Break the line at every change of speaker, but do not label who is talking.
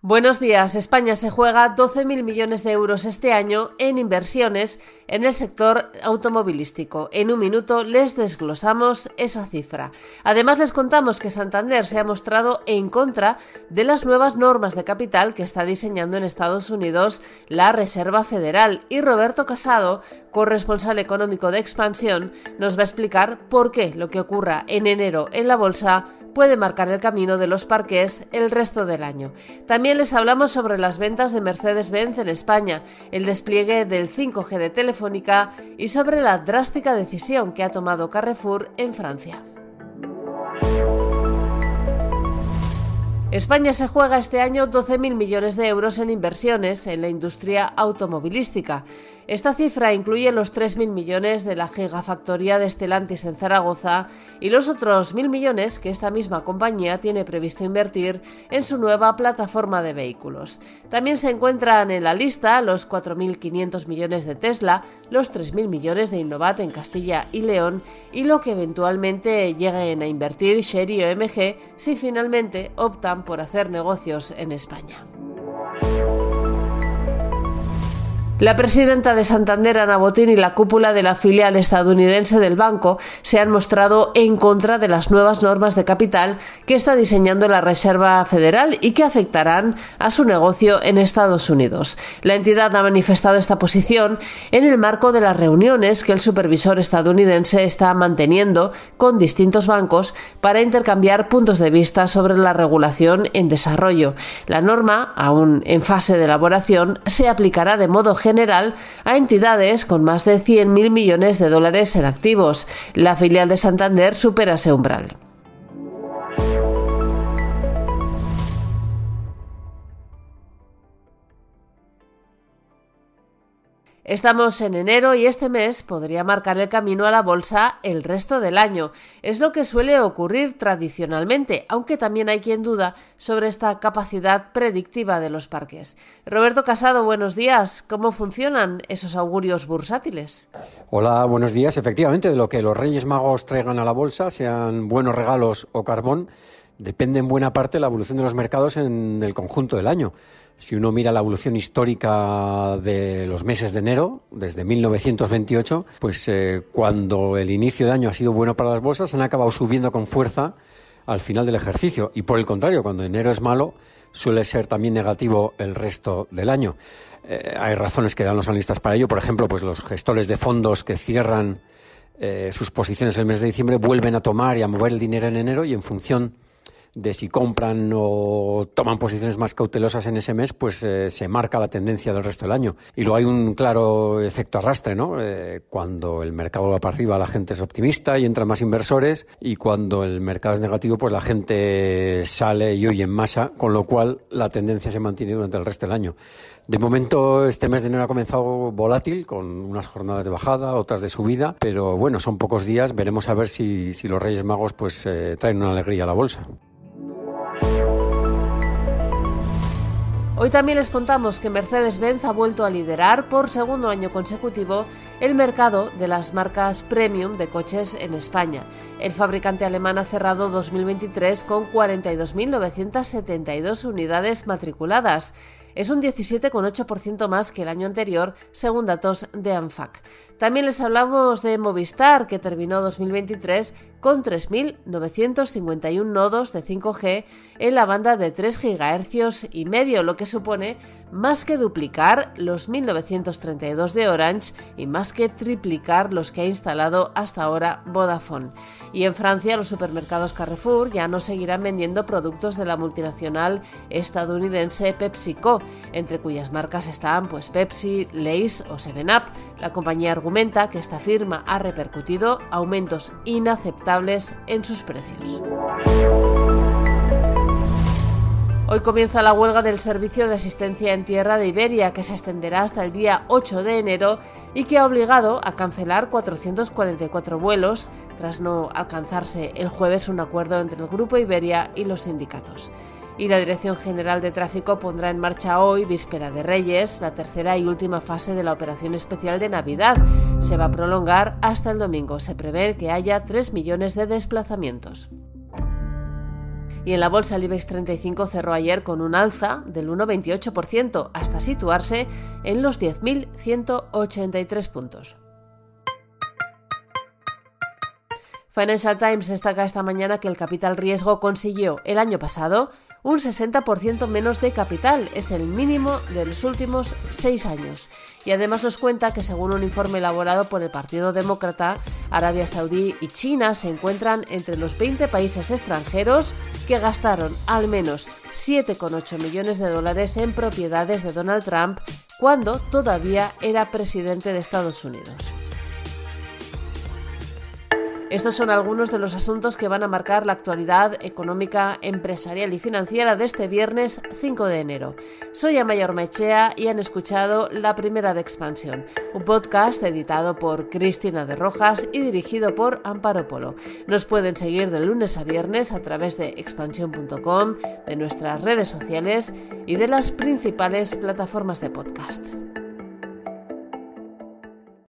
Buenos días. España se juega 12.000 millones de euros este año en inversiones en el sector automovilístico. En un minuto les desglosamos esa cifra. Además les contamos que Santander se ha mostrado en contra de las nuevas normas de capital que está diseñando en Estados Unidos la Reserva Federal y Roberto Casado, corresponsal económico de expansión, nos va a explicar por qué lo que ocurra en enero en la bolsa puede marcar el camino de los parques el resto del año. También les hablamos sobre las ventas de Mercedes-Benz en España, el despliegue del 5G de Telefónica y sobre la drástica decisión que ha tomado Carrefour en Francia. España se juega este año 12.000 millones de euros en inversiones en la industria automovilística. Esta cifra incluye los 3.000 millones de la gigafactoría de Stellantis en Zaragoza y los otros 1.000 millones que esta misma compañía tiene previsto invertir en su nueva plataforma de vehículos. También se encuentran en la lista los 4.500 millones de Tesla, los 3.000 millones de Innovat en Castilla y León y lo que eventualmente lleguen a invertir Sherry o MG si finalmente optan por hacer negocios en España. La presidenta de Santander, Ana Botín, y la cúpula de la filial estadounidense del banco se han mostrado en contra de las nuevas normas de capital que está diseñando la Reserva Federal y que afectarán a su negocio en Estados Unidos. La entidad ha manifestado esta posición en el marco de las reuniones que el supervisor estadounidense está manteniendo con distintos bancos para intercambiar puntos de vista sobre la regulación en desarrollo. La norma, aún en fase de elaboración, se aplicará de modo general general a entidades con más de 100.000 millones de dólares en activos. La filial de Santander supera ese umbral. Estamos en enero y este mes podría marcar el camino a la bolsa el resto del año. Es lo que suele ocurrir tradicionalmente, aunque también hay quien duda sobre esta capacidad predictiva de los parques. Roberto Casado, buenos días. ¿Cómo funcionan esos augurios bursátiles?
Hola, buenos días. Efectivamente, de lo que los Reyes Magos traigan a la bolsa, sean buenos regalos o carbón, depende en buena parte la evolución de los mercados en el conjunto del año. Si uno mira la evolución histórica de los meses de enero, desde 1928, pues eh, cuando el inicio de año ha sido bueno para las bolsas, han acabado subiendo con fuerza al final del ejercicio. Y por el contrario, cuando enero es malo, suele ser también negativo el resto del año. Eh, hay razones que dan los analistas para ello. Por ejemplo, pues los gestores de fondos que cierran eh, sus posiciones el mes de diciembre vuelven a tomar y a mover el dinero en enero y en función de si compran o toman posiciones más cautelosas en ese mes, pues eh, se marca la tendencia del resto del año. Y luego hay un claro efecto arrastre, ¿no? Eh, cuando el mercado va para arriba, la gente es optimista y entran más inversores, y cuando el mercado es negativo, pues la gente sale y huye en masa, con lo cual la tendencia se mantiene durante el resto del año. De momento, este mes de enero ha comenzado volátil, con unas jornadas de bajada, otras de subida, pero bueno, son pocos días. Veremos a ver si, los Reyes Magos pues eh, traen una alegría a la bolsa.
Hoy también les contamos que Mercedes-Benz ha vuelto a liderar por segundo año consecutivo el mercado de las marcas premium de coches en España. El fabricante alemán ha cerrado 2023 con 42.972 unidades matriculadas es un 17,8% más que el año anterior, según datos de ANFAC. También les hablamos de Movistar, que terminó 2023 con 3.951 nodos de 5G en la banda de 3 GHz y medio, lo que supone más que duplicar los 1932 de Orange y más que triplicar los que ha instalado hasta ahora Vodafone. Y en Francia los supermercados Carrefour ya no seguirán vendiendo productos de la multinacional estadounidense PepsiCo, entre cuyas marcas están pues Pepsi, Lay's o 7up. La compañía argumenta que esta firma ha repercutido aumentos inaceptables en sus precios. Hoy comienza la huelga del Servicio de Asistencia en Tierra de Iberia, que se extenderá hasta el día 8 de enero y que ha obligado a cancelar 444 vuelos tras no alcanzarse el jueves un acuerdo entre el Grupo Iberia y los sindicatos. Y la Dirección General de Tráfico pondrá en marcha hoy, víspera de Reyes, la tercera y última fase de la operación especial de Navidad. Se va a prolongar hasta el domingo. Se prevé que haya 3 millones de desplazamientos. Y en la bolsa el IBEX 35 cerró ayer con un alza del 1,28% hasta situarse en los 10.183 puntos. Financial Times destaca esta mañana que el capital riesgo consiguió el año pasado un 60% menos de capital, es el mínimo de los últimos seis años. Y además nos cuenta que según un informe elaborado por el Partido Demócrata, Arabia Saudí y China se encuentran entre los 20 países extranjeros que gastaron al menos 7,8 millones de dólares en propiedades de Donald Trump cuando todavía era presidente de Estados Unidos. Estos son algunos de los asuntos que van a marcar la actualidad económica, empresarial y financiera de este viernes 5 de enero. Soy Amayor Mechea y han escuchado La Primera de Expansión, un podcast editado por Cristina de Rojas y dirigido por Amparo Polo. Nos pueden seguir de lunes a viernes a través de expansión.com, de nuestras redes sociales y de las principales plataformas de podcast.